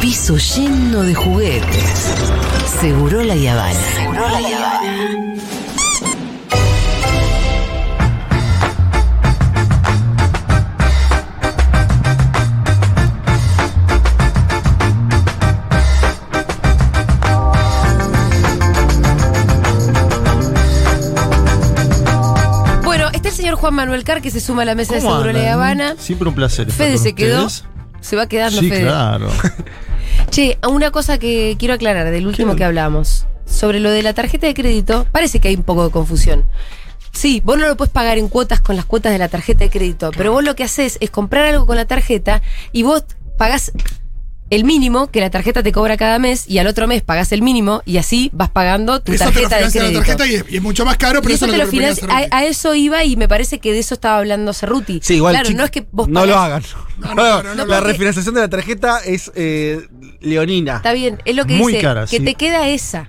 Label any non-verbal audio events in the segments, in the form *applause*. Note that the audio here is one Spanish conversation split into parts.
piso lleno de juguetes. Seguro la Yavana. Seguro la Yavana. Bueno, está el señor Juan Manuel Car que se suma a la mesa de ¿Cómo Seguro La andan? Habana. Siempre un placer. estar Fede con se quedó. ustedes. Se va quedando Sí, Fede. claro. *laughs* Che, una cosa que quiero aclarar del último ¿Qué? que hablamos. Sobre lo de la tarjeta de crédito, parece que hay un poco de confusión. Sí, vos no lo puedes pagar en cuotas con las cuotas de la tarjeta de crédito, pero vos lo que haces es comprar algo con la tarjeta y vos pagás el mínimo que la tarjeta te cobra cada mes y al otro mes pagás el mínimo y así vas pagando tu Eso te lo tarjeta de la crédito. tarjeta y es, y es mucho más caro, pero Y eso, eso es te lo. A, a eso iba y me parece que de eso estaba hablando Cerruti. Sí, igual. Claro, no es que vos no pagás- lo hagan. No, no, no, no, la porque- refinanciación de la tarjeta es eh, leonina. Está bien, es lo que Muy dice, cara, que sí. te queda esa.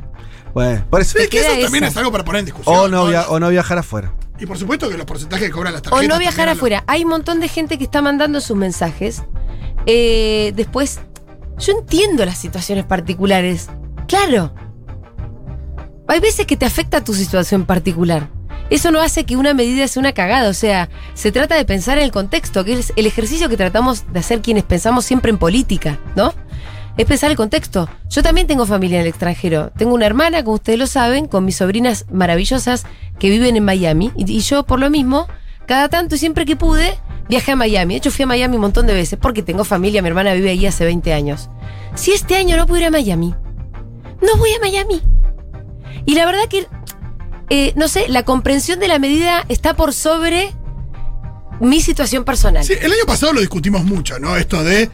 Bueno, por eso- Sí, que eso también es algo para poner en discusión. o, no via- o no viajar afuera. Y por supuesto que los porcentajes que cobran las O tarjetas. no viajar afuera. Hay un montón de gente que está mandando sus mensajes. Eh, después, yo entiendo las situaciones particulares. Claro. Hay veces que te afecta tu situación particular. Eso no hace que una medida sea una cagada. O sea, se trata de pensar en el contexto, que es el ejercicio que tratamos de hacer quienes pensamos siempre en política, ¿no? Es pensar el contexto. Yo también tengo familia en el extranjero. Tengo una hermana, como ustedes lo saben, con mis sobrinas maravillosas que viven en Miami. Y, y yo, por lo mismo, cada tanto y siempre que pude, viajé a Miami. De hecho, fui a Miami un montón de veces porque tengo familia. Mi hermana vive ahí hace 20 años. Si este año no puedo ir a Miami, no voy a Miami. Y la verdad que, eh, no sé, la comprensión de la medida está por sobre mi situación personal. Sí, el año pasado lo discutimos mucho, ¿no? Esto de.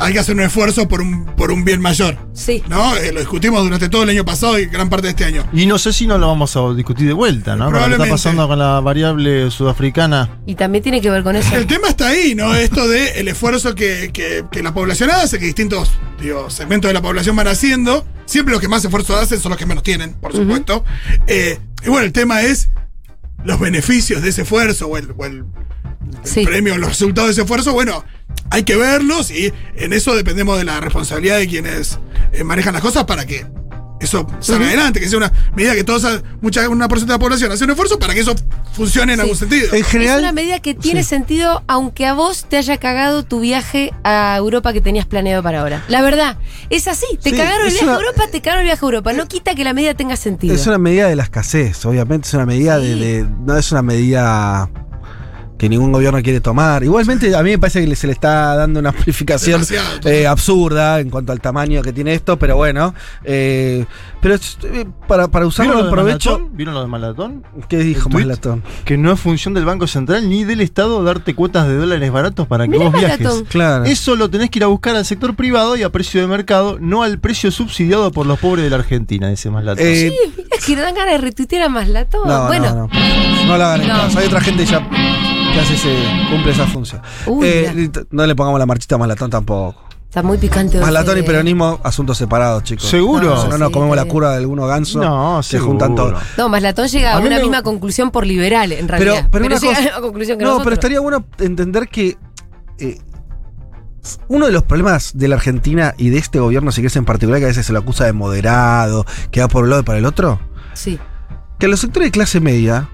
Hay que hacer un esfuerzo por un, por un bien mayor. Sí. ¿No? Eh, lo discutimos durante todo el año pasado y gran parte de este año. Y no sé si no lo vamos a discutir de vuelta, ¿no? Con lo que está Probablemente. pasando con la variable sudafricana. Y también tiene que ver con eso. El tema está ahí, ¿no? Esto de el esfuerzo que, que- que la población hace, que distintos digo, segmentos de la población van haciendo. Siempre los que más esfuerzo hacen son los que menos tienen, por supuesto. Eh, y bueno, el tema es los beneficios de ese esfuerzo o el, o el- el Sí. premio, los resultados de ese esfuerzo. Bueno, hay que verlos y en eso dependemos de la responsabilidad de quienes eh, manejan las cosas para que eso salga adelante, que sea una medida que todos, mucha, una porcentaje de la población hace un esfuerzo para que eso funcione en Sí. algún sentido. En general. es una medida que tiene sí. sentido aunque a vos te haya cagado tu viaje a Europa que tenías planeado para ahora. La verdad, es así. Te Sí, cagaron el viaje una- a Europa, te cagaron el viaje a Europa. No quita que la medida tenga sentido. Es una medida de la escasez, obviamente es una medida Sí. de, de- No es una medida que ningún gobierno quiere tomar. Igualmente, a mí me parece que se le está dando una amplificación eh, absurda en cuanto al tamaño que tiene esto, pero bueno. eh, pero eh, para, para usarlo ¿Vieron en provecho. Malatón? ¿Vieron lo de Malatón? ¿Qué dijo. Malatón? Que no es función del Banco Central ni del Estado darte cuotas de dólares baratos para que Mirá vos viajes. Malatón. Claro. Eso lo tenés que ir a buscar al sector privado y a precio de mercado, no al precio subsidiado por los pobres de la Argentina, dice Malatón. Eh, Sí, es que dan ganas de retuitear a Maslatón. no, bueno, no, no. No la hagan en No. casa. Hay otra gente ya que hace ese, cumple esa función. Uy, Eh, no le pongamos la marchita a Malatón tampoco. está muy picante. Malatón y Fede. peronismo, asuntos separados, chicos. ¿Seguro? Si no, Sí, nos comemos la cura de algunos gansos No, seguro. juntan todo. No, Maslatón llega a, A mí una me- misma conclusión por liberal, en Pero, realidad. pero, una llega cosa- a la misma conclusión que no, nosotros. pero estaría bueno entender que eh, uno de los problemas de la Argentina y de este gobierno, si querés en particular, que a veces se lo acusa de moderado, que va por un lado y para el otro, Sí. que los sectores de clase media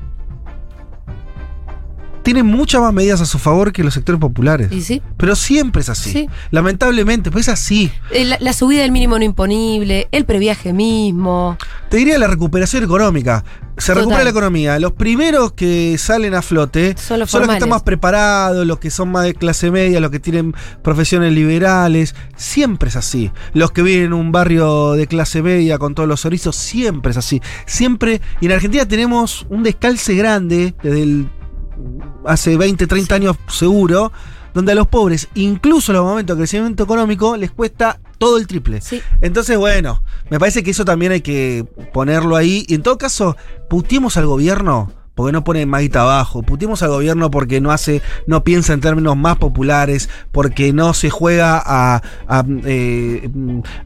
tienen muchas más medidas a su favor que los sectores populares. ¿Y sí? Pero siempre es así. Sí. Lamentablemente, pues es así. Eh, La, la subida del mínimo no imponible, el previaje mismo. Te diría la recuperación económica. Se Total. recupera la economía. Los primeros que salen a flote Son los que formales. están más preparados, los que son más de clase media, los que tienen profesiones liberales. Siempre es así. Los que viven en un barrio de clase media con todos los orizos, siempre es así. Siempre. Y en Argentina tenemos un descalce grande desde el, hace 20, 30 años seguro. Donde a los pobres, incluso en los momentos de crecimiento económico, les cuesta todo el triple. Sí. Entonces, bueno, me parece que eso también hay que ponerlo ahí. Y en todo caso, puteemos al gobierno porque no pone más guita abajo. Putimos al gobierno porque no hace, no piensa en términos más populares, porque no se juega a, a, eh,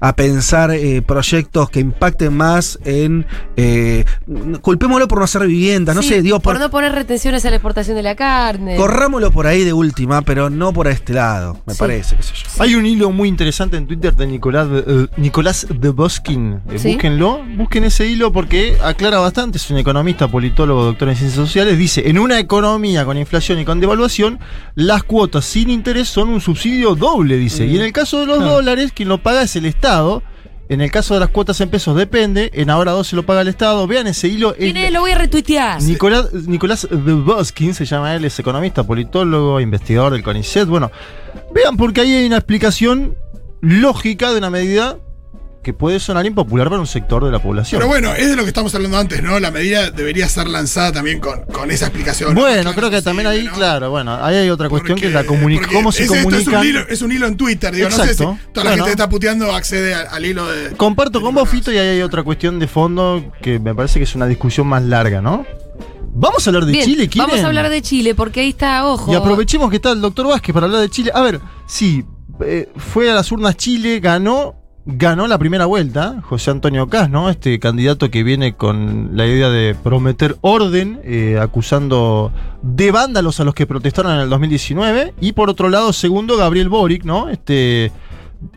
a pensar eh, proyectos que impacten más en. Eh, culpémoslo por no hacer vivienda, no sé, digo, por, por, no poner retenciones a la exportación de la carne. corrámoslo por ahí de última, pero no por este lado, me Sí. parece, qué sé yo. Hay un hilo muy interesante en Twitter de Nicolás, Nicolás de Boskin. Eh, Sí. Búsquenlo, busquen ese hilo porque aclara bastante. Es un economista, politólogo, doctor en ciencias sociales. Dice: En una economía con inflación y con devaluación, las cuotas sin interés son un subsidio doble, dice. Y en el caso de los Claro. dólares, quien lo paga es el Estado. En el caso de las cuotas en pesos depende. En ahora 2 se lo paga el Estado. Vean ese hilo. ¿Quién es-? Lo voy a retuitear. Nicolás, Nicolás Duboskin se llama él, es economista, politólogo, investigador del CONICET. Bueno, vean porque ahí hay una explicación lógica de una medida que puede sonar impopular para un sector de la población. Pero bueno, es de lo que estamos hablando antes, ¿no? La medida debería ser lanzada también con, con esa explicación. Bueno, Claro, creo que también ahí, claro, bueno, ahí hay otra cuestión Porque- que es la comunicación. ¿Cómo se comunica? Es un, hilo, es un hilo en Twitter, digo, no sé Exacto. si toda la Bueno. gente que está puteando accede al, al hilo de. Comparto con vos, Fito, y ahí hay otra cuestión de fondo que me parece que es una discusión más larga, ¿no? Vamos a hablar de Bien, Chile, ¿quieren? vamos a hablar de Chile porque ahí está, ojo. Y aprovechemos que está el doctor Vázquez para hablar de Chile. A ver, sí, eh, fue a las urnas Chile, ganó, ganó la primera vuelta, José Antonio Cas, ¿no? Este candidato que viene con la idea de prometer orden, eh, acusando de vándalos a los que protestaron en el 2019. Y por otro lado, segundo, Gabriel Boric, ¿no? Este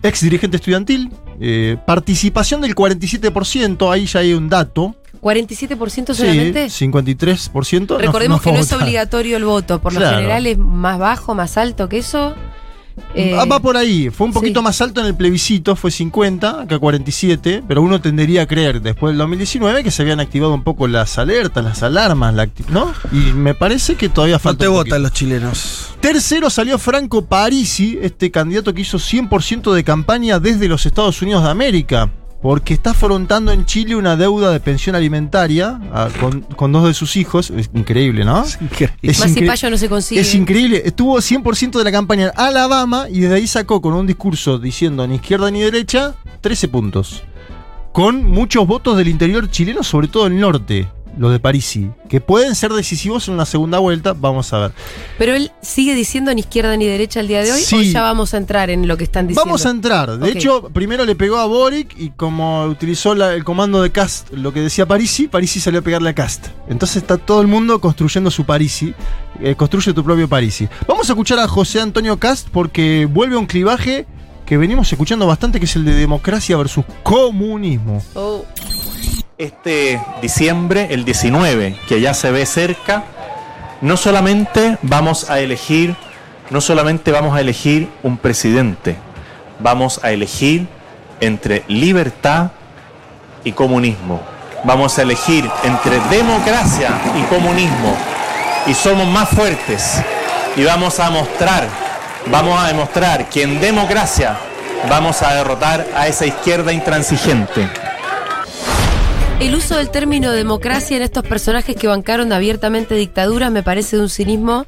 ex dirigente estudiantil. eh, participación del 47%, ahí ya hay un dato. 47% solamente. Sí, 53%. no- Recordemos no que no es obligatorio el voto. Por lo Claro. general es más bajo, más alto que eso. Eh, Va por ahí, fue un poquito sí. más alto en el plebiscito, fue 50, acá 47, pero uno tendería a creer después del 2019 que se habían activado un poco las alertas, las alarmas, la ¿no? Y me parece que todavía No falta. te un votan los chilenos. Tercero salió Franco Parisi, este candidato que hizo 100% de campaña desde los Estados Unidos de América, porque está afrontando en Chile una deuda de pensión alimentaria ah, con, con dos de sus hijos. Es increíble, ¿no? Es más incre- payo no se consigue. es increíble. Estuvo 100% de la campaña en Alabama y desde ahí sacó con un discurso diciendo ni izquierda ni derecha 13 puntos. Con muchos votos del interior chileno, sobre todo el norte, los de Parisi, que pueden ser decisivos en una segunda vuelta. Vamos a ver. Pero él sigue diciendo ni izquierda ni derecha al día de hoy. Sí. O ya vamos a entrar en lo que están diciendo. Vamos a entrar. De hecho, primero le pegó a Boric y como utilizó la- el comando de Cast, lo que decía Parisi, Parisi salió a pegarle a Cast. Entonces está todo el mundo construyendo su Parisi. Eh, construye tu propio Parisi. Vamos a escuchar a José Antonio Cast porque vuelve a un clivaje que venimos escuchando bastante, que es el de democracia versus comunismo. Oh, este diciembre, el 19, que ya se ve cerca, no solamente vamos a elegir, no solamente vamos a elegir un presidente, vamos a elegir entre libertad y comunismo. Vamos a elegir entre democracia y comunismo. Y somos más fuertes. Y vamos a mostrar, vamos a demostrar que en democracia vamos a derrotar a esa izquierda intransigente. El uso del término democracia en estos personajes que bancaron abiertamente dictaduras me parece de un cinismo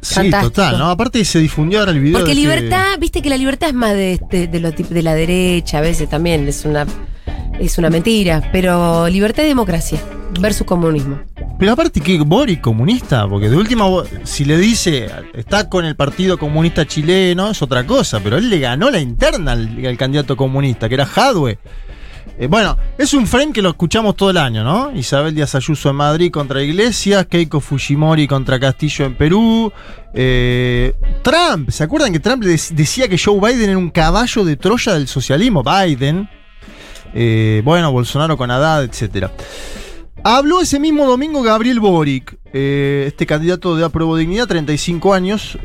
Sí, fantástico. total, ¿no? Aparte se difundió ahora el video. Porque de este- libertad, viste que la libertad es más de, de, de lo tip- de la derecha, a veces también es una, es una mentira. Pero libertad y democracia versus comunismo. Pero aparte que Boric comunista, porque de última, si le dice, está con el Partido Comunista Chileno, es otra cosa, pero él le ganó la interna al, al candidato comunista, que era Jadwe. Eh, bueno, es un frame que lo escuchamos todo el año, ¿no? Isabel Díaz Ayuso en Madrid contra Iglesias, Keiko Fujimori contra Castillo en Perú, eh, Trump, ¿se acuerdan que Trump decía que Joe Biden era un caballo de Troya del socialismo? Biden, eh, bueno, Bolsonaro con Haddad, etcétera. Habló ese mismo domingo Gabriel Boric, este candidato de Apruebo Dignidad, 35 años.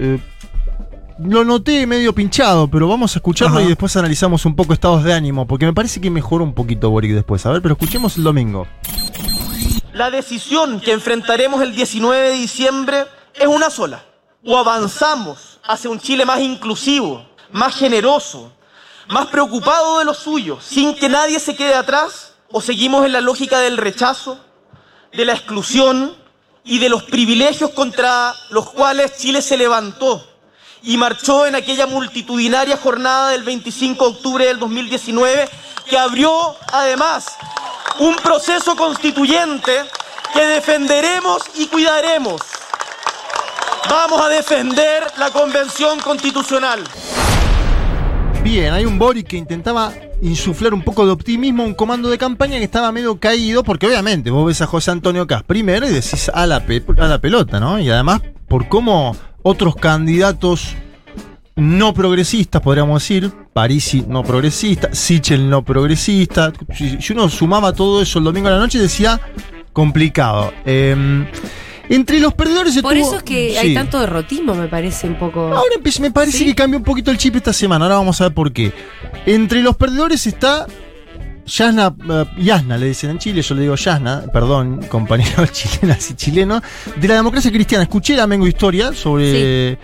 Lo noté medio pinchado, pero vamos a escucharlo Ajá. y después analizamos un poco estados de ánimo, porque me parece que mejoró un poquito Boric después. A ver, pero escuchemos el domingo. La decisión que enfrentaremos el 19 de diciembre es una sola. O avanzamos hacia un Chile más inclusivo, más generoso, más preocupado de los suyos, sin que nadie se quede atrás, o seguimos en la lógica del rechazo, de la exclusión y de los privilegios contra los cuales Chile se levantó y marchó en aquella multitudinaria jornada del 25 de octubre del 2019 que abrió además un proceso constituyente que defenderemos y cuidaremos. Vamos a defender la Convención Constitucional. Bien, hay un Boric que intentaba insuflar un poco de optimismo un comando de campaña que estaba medio caído, porque obviamente vos ves a José Antonio Cas primero y decís a la, a la pelota, ¿no? Y además por cómo otros candidatos no progresistas, podríamos decir, Parisi no progresista, Sichel no progresista, si, uno sumaba todo eso el domingo a la noche decía complicado. Eh, entre los perdedores Por estuvo- eso es que hay tanto derrotismo, me parece un poco. Ahora me parece ¿Sí? que cambió un poquito el chip esta semana. Ahora vamos a ver por qué. Entre los perdedores está Yasna, eh, Yasna le dicen en Chile, yo le digo Yasna, perdón, *laughs* compañeros chilenas y chilenos, de la democracia cristiana. Escuché la Mengo Historia sobre.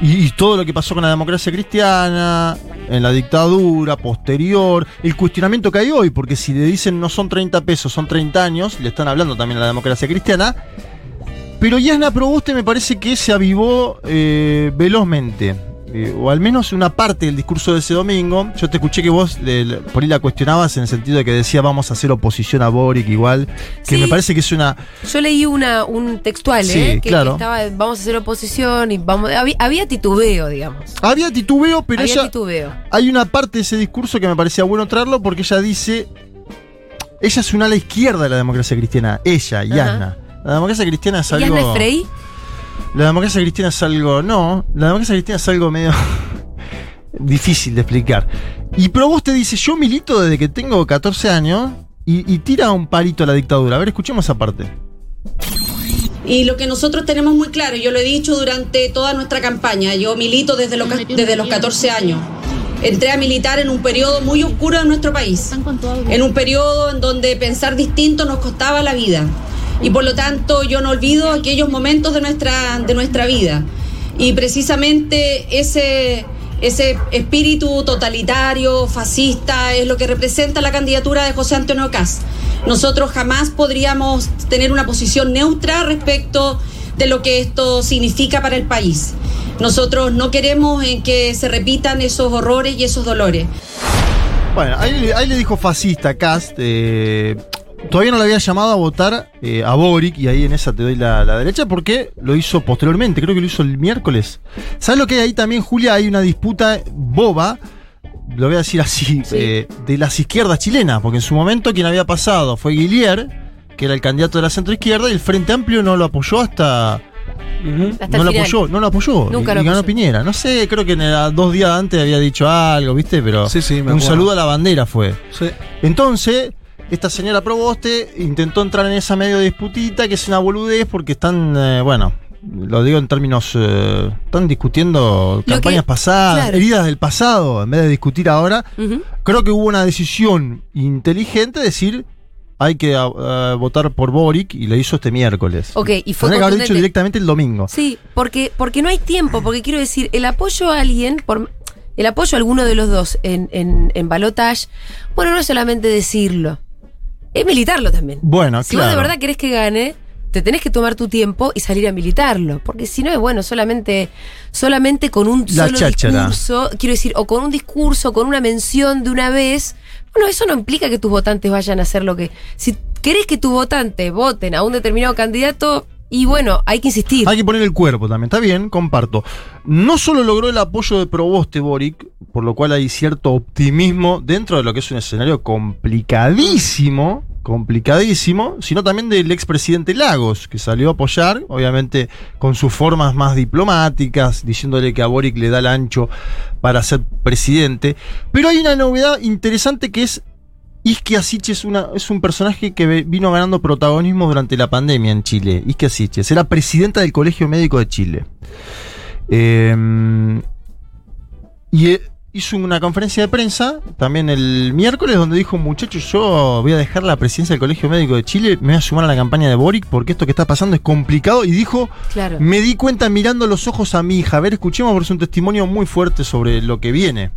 Y, y todo lo que pasó con la democracia cristiana, en la dictadura, posterior, el cuestionamiento que hay hoy, porque si le dicen no son 30 pesos, son 30 años, le están hablando también a la democracia cristiana. Pero Yasna Proboste me parece que se avivó eh, velozmente. Eh, o al menos una parte del discurso de ese domingo. Yo te escuché que vos le- le- por ahí la cuestionabas en el sentido de que decía vamos a hacer oposición a Boric igual. Que Sí. me parece que es una. Yo leí una, un textual, Sí, ¿eh? Que, claro. que estaba, vamos a hacer oposición y vamos. Había, había titubeo, digamos. Había titubeo, pero había ella. titubeo. Hay una parte de ese discurso que me parecía bueno traerlo porque ella dice. Ella es una ala izquierda de la democracia cristiana. Ella, Yasna. La democracia cristiana es ¿Y algo. Yasna Frey? La democracia cristiana es algo. No, la democracia cristiana es algo medio. *laughs* difícil de explicar. Y Proboste dice: Yo milito desde que tengo 14 años y, y tira un palito a la dictadura. A ver, escuchemos esa parte. Y lo que nosotros tenemos muy claro, yo lo he dicho durante toda nuestra campaña, yo milito desde, lo- desde los 14 años. Entré a militar en un periodo muy oscuro de nuestro país, en un periodo en donde pensar distinto nos costaba la vida. Y por lo tanto yo no olvido aquellos momentos de nuestra, de nuestra vida. Y precisamente ese, ese espíritu totalitario, fascista, es lo que representa la candidatura de José Antonio Caz. Nosotros jamás podríamos tener una posición neutra respecto de lo que esto significa para el país. Nosotros no queremos en que se repitan esos horrores y esos dolores. Bueno, ahí, ahí le dijo fascista Cast. eh, todavía no le había llamado a votar eh, a Boric, y ahí en esa te doy la, la derecha, porque lo hizo posteriormente, creo que lo hizo el miércoles. ¿Sabes lo que hay ahí también, Julia? Hay una disputa boba, lo voy a decir así, *laughs* Sí. eh, de las izquierdas chilenas, porque en su momento quien había pasado fue Guillier, que era el candidato de la centroizquierda, y el Frente Amplio no lo apoyó hasta. Hasta no lo apoyó, no lo apoyó. Nunca y, lo y ganó. Piñera. No sé, creo que en el- dos días antes había dicho algo, ¿viste? Pero Sí, sí, me un saludo a la bandera fue. Entonces, esta señora Proboste intentó entrar en esa medio disputita, que es una boludez, porque están, eh, bueno, lo digo en términos, eh, están discutiendo Lo campañas que- pasadas, claro. heridas del pasado, en vez de discutir ahora. Creo que hubo una decisión inteligente de decir, hay que eh, votar por Boric, y lo hizo este miércoles. Ok, y fue que haber dicho directamente el domingo. Sí, porque, porque no hay tiempo, porque quiero decir, el apoyo a alguien, por, el apoyo a alguno de los dos en, en, en balotage, bueno, no es solamente decirlo, es militarlo también. Bueno, si claro. vos de verdad querés que gane, te tenés que tomar tu tiempo y salir a militarlo. Porque si no es bueno, solamente, solamente con un La solo cháchara. discurso, quiero decir, o con un discurso, con una mención de una vez. Bueno, eso no implica que tus votantes vayan a hacer lo que. Si querés que tus votantes voten a un determinado candidato, y bueno, hay que insistir. Hay que poner el cuerpo también, está bien, comparto. No solo logró el apoyo de Proboste Boric, por lo cual hay cierto optimismo dentro de lo que es un escenario complicadísimo, complicadísimo, sino también del expresidente Lagos, que salió a apoyar, obviamente con sus formas más diplomáticas, diciéndole que a Boric le da el ancho para ser presidente. Pero hay una novedad interesante que es Isquia Siche es, una, es un personaje que vino ganando protagonismo durante la pandemia en Chile. Isquia Siches era presidenta del Colegio Médico de Chile. Eh, y eh, hizo una conferencia de prensa también el miércoles donde dijo, muchachos, yo voy a dejar la presidencia del Colegio Médico de Chile, me voy a sumar a la campaña de Boric porque esto que está pasando es complicado. Y dijo, Claro. me di cuenta mirando los ojos a mi hija. A ver, escuchemos porque es un testimonio muy fuerte sobre lo que viene.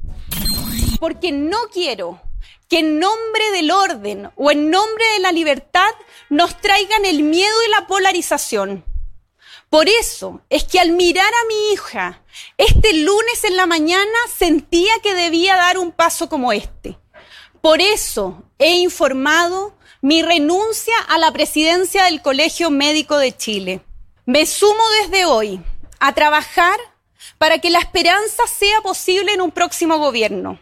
porque no quiero que en nombre del orden o en nombre de la libertad nos traigan el miedo y la polarización. Por eso es que al mirar a mi hija este lunes en la mañana sentía que debía dar un paso como este. Por eso he informado mi renuncia a la presidencia del Colegio Médico de Chile. Me sumo desde hoy a trabajar para que la esperanza sea posible en un próximo gobierno.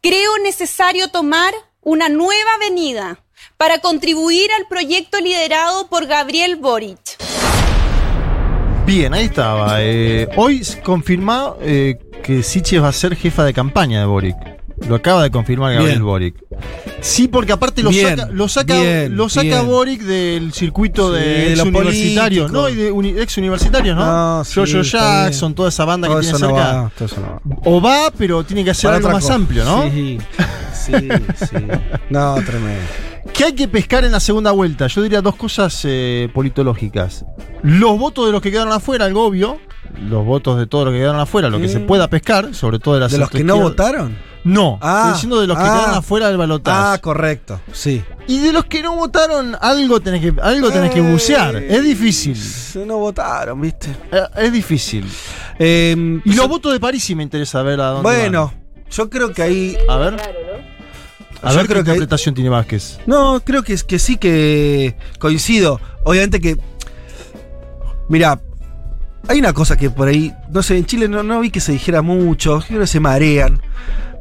Creo necesario tomar una nueva avenida para contribuir al proyecto liderado por Gabriel Boric. Bien, ahí estaba. Eh, hoy se confirmó eh, que Siches va a ser jefa de campaña de Boric. Lo acaba de confirmar Gabriel Bien. Boric. Sí, porque aparte lo Bien, saca, lo saca, bien, lo saca bien. Boric del circuito Sí, de de ex lo universitarios, político. ¿no? Y de uni- ex universitarios, ¿no? No, sí, Jojo Jackson, toda esa banda Todo que tiene no cerca. va, todo eso no va. O va, pero tiene que hacer Para algo más cosa. amplio, ¿no? Sí, sí, sí. *laughs* No, tremendo. ¿Qué hay que pescar en la segunda vuelta? Yo diría dos cosas eh, politológicas. Los votos de los que quedaron afuera, algo obvio. Los votos de todos los que quedaron afuera, lo que Mm. se pueda pescar, sobre todo de las ¿De los que no votaron? No, Ah, estoy diciendo de los que ah. quedaron afuera del balotaje. Ah, correcto. Sí. y de los que no votaron, algo tenés que, algo tenés que bucear. Es difícil. No votaron, ¿viste? Eh, Es difícil. Eh, Y los votos de París sí me interesa ver a dónde Bueno, yo creo que ahí. A ver. A Yo ver qué creo que ahí- interpretación tiene Vázquez. No, creo que, es- que sí que coincido. Obviamente que. Mira, hay una cosa que por ahí. No sé, en Chile no, no vi que se dijera mucho. Creo que se marean.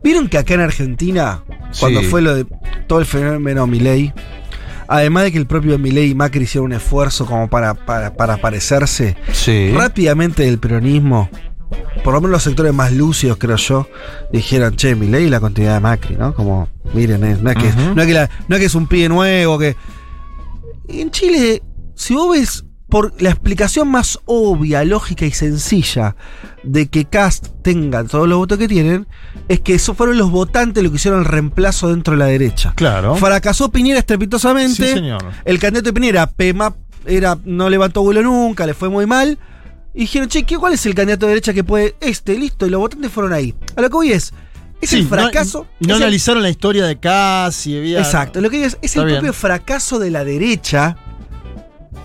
¿Vieron que acá en Argentina, cuando Sí. fue lo de todo el fenómeno Milei, además de que el propio Milei y Macri hicieron un esfuerzo como para, para, para parecerse, Sí. rápidamente el peronismo, por lo menos los sectores más lúcidos, creo yo, dijeron, che, Milei y la continuidad de Macri, ¿no? Como, miren, eh, no, es que, no, es que la- no es que es un pibe nuevo, que... En Chile, si vos ves por la explicación más obvia, lógica y sencilla de que Cast tenga todos los votos que tienen, es que esos fueron los votantes los que hicieron el reemplazo dentro de la derecha. Claro. Fracasó Piñera estrepitosamente. Sí, señor. El candidato de Piñera, PEMAP, era, no levantó vuelo nunca, le fue muy mal. Y dijeron, che, ¿qué- ¿cuál es el candidato de derecha que puede? Este, listo, y los votantes fueron ahí. A lo que voy es, es Sí, el no- fracaso. no el- analizaron la historia de Cass y había. Exacto, lo que digo es, es Está el bien. propio fracaso de la derecha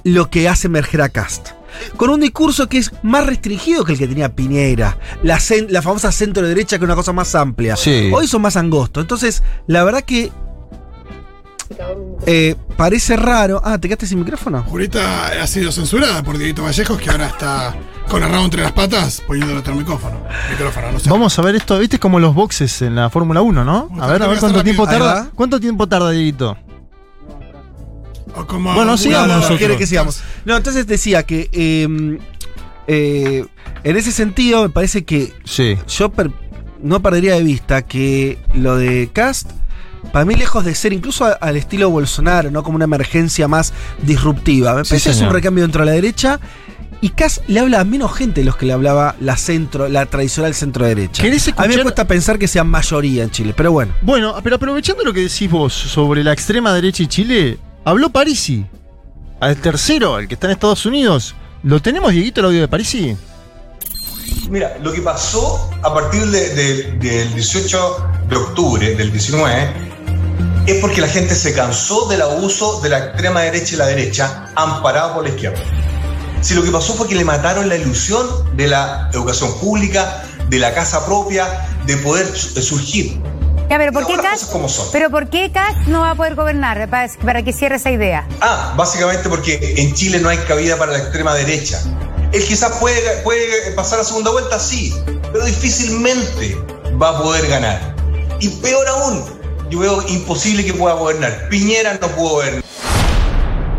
lo que hace emerger a Cast. Con un discurso que es más restringido que el que tenía Piñera, la, la famosa centro derecha que es una cosa más amplia. Sí. Hoy son más angostos. Entonces, la verdad que eh, parece raro. Ah, ¿te quedaste sin micrófono? Jurita ha sido censurada por Dieguito Vallejos, que ahora está con el rabo entre las patas poniéndole otro micrófono. Micrófono, no sé. Vamos a ver esto, viste como los boxes en la Fórmula 1, ¿no? A ver, a ver cuánto tiempo tarda. ¿Cuánto tiempo tarda, Dieguito? Como Bueno, sigamos quiere que sigamos. No, entonces decía que eh, eh, en ese sentido me parece que Sí. yo per- no perdería de vista que lo de Cast, para mí lejos de ser incluso al estilo Bolsonaro, ¿no? Como una emergencia más disruptiva. Me Sí, parece que es un recambio dentro de la derecha. Y Cast le habla a menos gente de los que le hablaba la centro, la tradicional centro derecha. ¿Querés A mí me cuesta pensar que sean mayoría en Chile, pero bueno. Bueno, pero aprovechando lo que decís vos sobre la extrema derecha y Chile, habló Parisi. Al tercero, el que está en Estados Unidos. ¿Lo tenemos, Dieguito, el audio de Parisi? Mira, lo que pasó a partir de- de- del 18 de octubre del 19 es porque la gente se cansó del abuso de la extrema derecha y la derecha amparado por la izquierda. Si lo que pasó fue que le mataron la ilusión de la educación pública, de la casa propia, de poder su- surgir. Ya, pero ¿por qué Kass? cosas como son. Pero ¿por qué Kass no va a poder gobernar? Para, para que cierre esa idea. Ah, básicamente porque en Chile no hay cabida para la extrema derecha. Él quizás puede, puede pasar a segunda vuelta, sí, pero difícilmente va a poder ganar. Y peor aún, yo veo imposible que pueda gobernar. Piñera no pudo gobernar.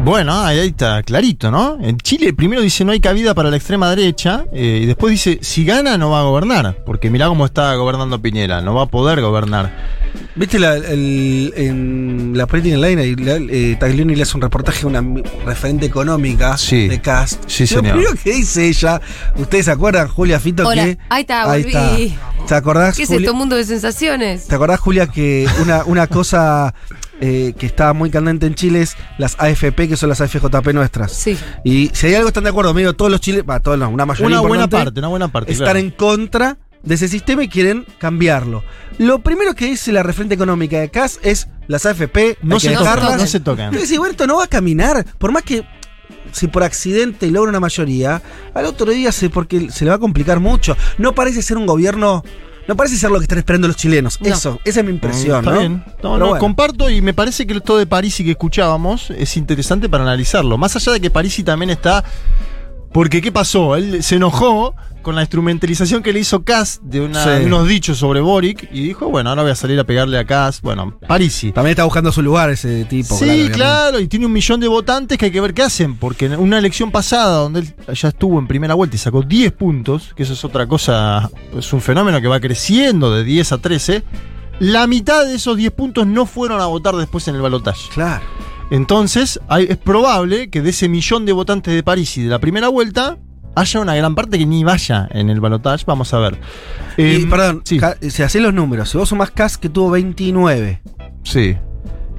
Bueno, ahí está clarito, ¿no? En Chile primero dice no hay cabida para la extrema derecha eh, y después dice si gana no va a gobernar, porque mirá cómo está gobernando Piñera, no va a poder gobernar. ¿Viste la, el- en la política online? eh, Taglioni le hace un reportaje a una referente económica Sí. de Cast. Sí, Lo señor. primero que dice ella, ¿ustedes se acuerdan, Julia Fito? Hola, que, ahí está, Ahí volví. está. ¿Te acordás, ¿Qué es Julia? esto? Mundo de sensaciones. ¿Te acordás, Julia, que una, una cosa eh, que está muy candente en Chile es las AFP, que son las AFJP nuestras? Sí. Y si hay algo que están de acuerdo, medio todos los todos no, una mayoría Una buena parte, una buena parte. están claro. en contra de ese sistema y quieren cambiarlo. Lo primero que dice la referente económica de CAS es las AFP, No se tocan, no se tocan. Y decís, bueno, esto no va a caminar, por más que si por accidente logra una mayoría, al otro día se, porque se le va a complicar mucho. No parece ser un gobierno No parece ser lo que están esperando los chilenos. No. Eso, esa es mi impresión, Está ¿no? bien. No, no, bueno. comparto y me parece que esto de Parisi que escuchábamos es interesante para analizarlo. Más allá de que Parisi también está. Porque, ¿qué pasó? Él se enojó con la instrumentalización que le hizo Kass de, una- Sí. de unos dichos sobre Boric y dijo, bueno, ahora voy a salir a pegarle a Kass. Bueno, Parisi. También está buscando su lugar ese tipo. Sí, obviamente. claro, y tiene un millón de votantes que hay que ver qué hacen, porque en una elección pasada donde él ya estuvo en primera vuelta y sacó 10 puntos, que eso es otra cosa, es un fenómeno que va creciendo de 10 a 13, la mitad de esos 10 puntos no fueron a votar después en el balotaje. Claro. Entonces, hay- es probable que de ese millón de votantes de París y de la primera vuelta, haya una gran parte que ni vaya en el balotaje, vamos a ver. Y, Eh, perdón, sí, si hacés los números, si vos sumás Cas que tuvo 29 sí.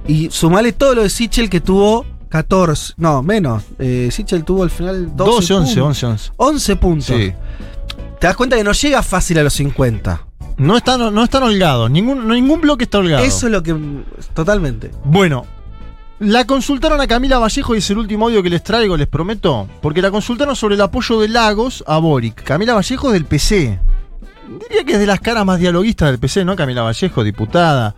y sumale todo lo de Sichel que tuvo 14, no, menos. Eh, Sichel tuvo al final 12, 12, 11, puntos. 11, 11. 11 puntos. Sí. Te das cuenta que no llega fácil a los 50. No están, no están holgados, ningún, ningún bloque está holgado. Eso es lo que. Totalmente. Bueno, la consultaron a Camila Vallejo y es el último audio que les traigo, les prometo. Porque la consultaron sobre el apoyo de Lagos a Boric. Camila Vallejo es del PC. Diría que es de las caras más dialoguistas del PC, ¿no? Camila Vallejo, diputada.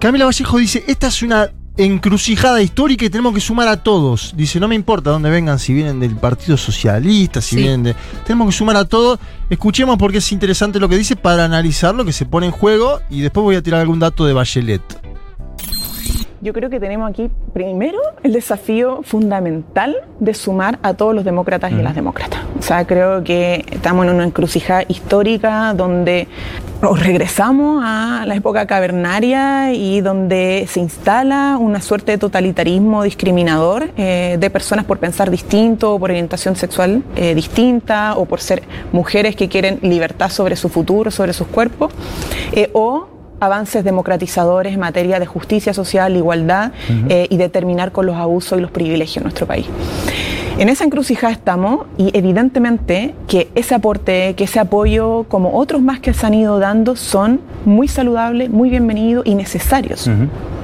Camila Vallejo dice: Esta es una encrucijada histórica y tenemos que sumar a todos. Dice: No me importa dónde vengan, si vienen del Partido Socialista, si Sí. vienen de. Tenemos que sumar a todos. Escuchemos porque es interesante lo que dice para analizar lo que se pone en juego y después voy a tirar algún dato de Bachelet. Yo creo que tenemos aquí primero el desafío fundamental de sumar a todos los demócratas y las demócratas. O sea, creo que estamos en una encrucijada histórica donde o regresamos a la época cavernaria y donde se instala una suerte de totalitarismo discriminador eh, de personas por pensar distinto, o por orientación sexual eh, distinta o por ser mujeres que quieren libertad sobre su futuro, sobre sus cuerpos, eh, o avances democratizadores en materia de justicia social, igualdad eh, y de terminar con los abusos y los privilegios en nuestro país. En esa encrucijada estamos y evidentemente que ese aporte, que ese apoyo, como otros más que se han ido dando, son muy saludables, muy bienvenidos y necesarios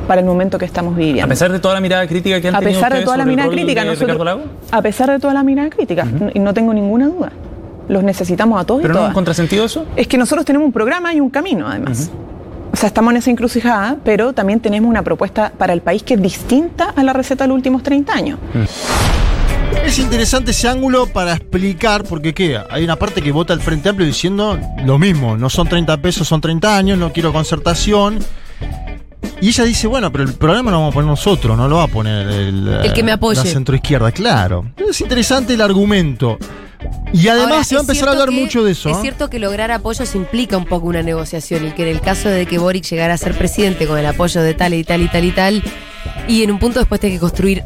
para el momento que estamos viviendo. A pesar de toda la mirada crítica que han A tenido pesar de toda la mirada crítica, nosotros- Ricardo Lago, A pesar de toda la mirada crítica, y no tengo ninguna duda. Los necesitamos a todos pero y no es todas. un contrasentido eso. Es que nosotros tenemos un programa y un camino, además. O sea, estamos en esa encrucijada, pero también tenemos una propuesta para el país que es distinta a la receta de los últimos 30 años. Es interesante ese ángulo para explicar, porque ¿qué? Hay una parte que vota el Frente Amplio diciendo lo mismo, no son 30 pesos, son 30 años, no quiero concertación. Y ella dice, bueno, pero el problema lo vamos a poner nosotros, no lo va a poner el, El que me apoye. la centroizquierda, claro. Es interesante el argumento. Y además Ahora, se va a empezar a hablar que- mucho de eso. Es ¿eh? cierto que lograr apoyos implica un poco una negociación y que en el caso de que Boric llegara a ser presidente con el apoyo de tal y tal y tal y tal, y en un punto después tiene que construir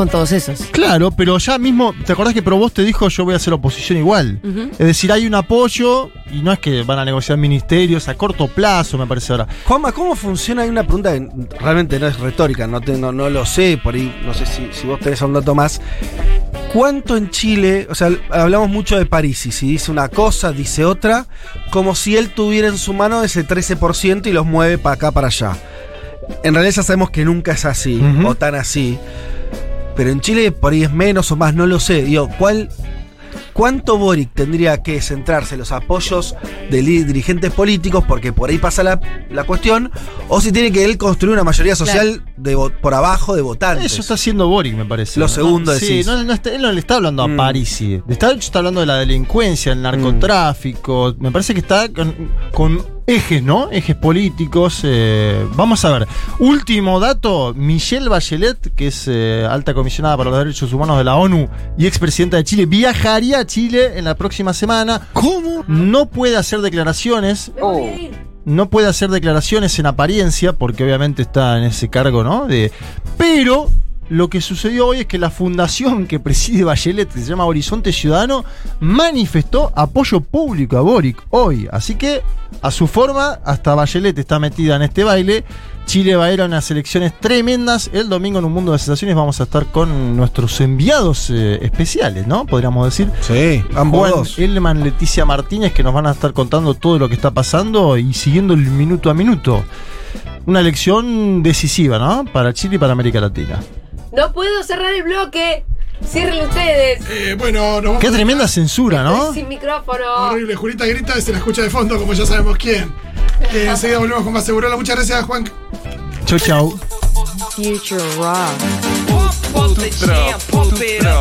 con todos esos. Claro, pero ya mismo, ¿te acordás que Provost te dijo yo voy a hacer oposición igual? Es decir, hay un apoyo y no es que van a negociar ministerios a corto plazo, me parece ahora. Juanma, ¿cómo funciona? Hay una pregunta que realmente no es retórica, no, te- no, no lo sé, por ahí no sé si, si vos tenés un dato más. ¿Cuánto en Chile, o sea, hablamos mucho de París, y si dice una cosa, dice otra, como si él tuviera en su mano ese 13% y los mueve para acá, para allá? En realidad ya sabemos que nunca es así, o tan así. Pero en Chile por ahí es menos o más, no lo sé. Digo, ¿cuál, ¿cuánto Boric tendría que centrarse en los apoyos de dirigentes políticos? Porque por ahí pasa la, la cuestión. O si tiene que él construir una mayoría social de por abajo de votantes. Eso está haciendo Boric, me parece. Lo segundo Sí, no, no está- él no le está hablando Mm. a Parisi. Está, está hablando de la delincuencia, el narcotráfico. Me parece que está con, con ejes, ¿no? Ejes políticos. eh, vamos a ver. Último dato: Michelle Bachelet, que es eh, alta comisionada para los derechos humanos de la ONU y expresidenta de Chile, viajaría a Chile en la próxima semana. ¿Cómo? No puede hacer declaraciones. no puede hacer declaraciones en apariencia, porque obviamente está en ese cargo, ¿no? De, pero lo que sucedió hoy es que la fundación que preside Bachelet, que se llama Horizonte Ciudadano, manifestó apoyo público a Boric hoy. Así que, a su forma, hasta Bachelet está metida en este baile. Chile va a ir a unas elecciones tremendas. El domingo en un mundo de sensaciones vamos a estar con nuestros enviados eh, especiales, ¿no? Podríamos decir. Sí, ambos Juan. Elman, Leticia Martínez, que nos van a estar contando todo lo que está pasando y siguiendo el minuto a minuto. Una elección decisiva, ¿no? Para Chile y para América Latina. No puedo cerrar el bloque. Cierren ustedes. Eh, bueno, nos Qué tremenda censura, ¿no? Sin micrófono. Horrible. Julita grita y se la escucha de fondo, como ya sabemos quién. Eh, enseguida volvemos con más Segurola. Muchas gracias, Juan. Chau, chau. Future Rock.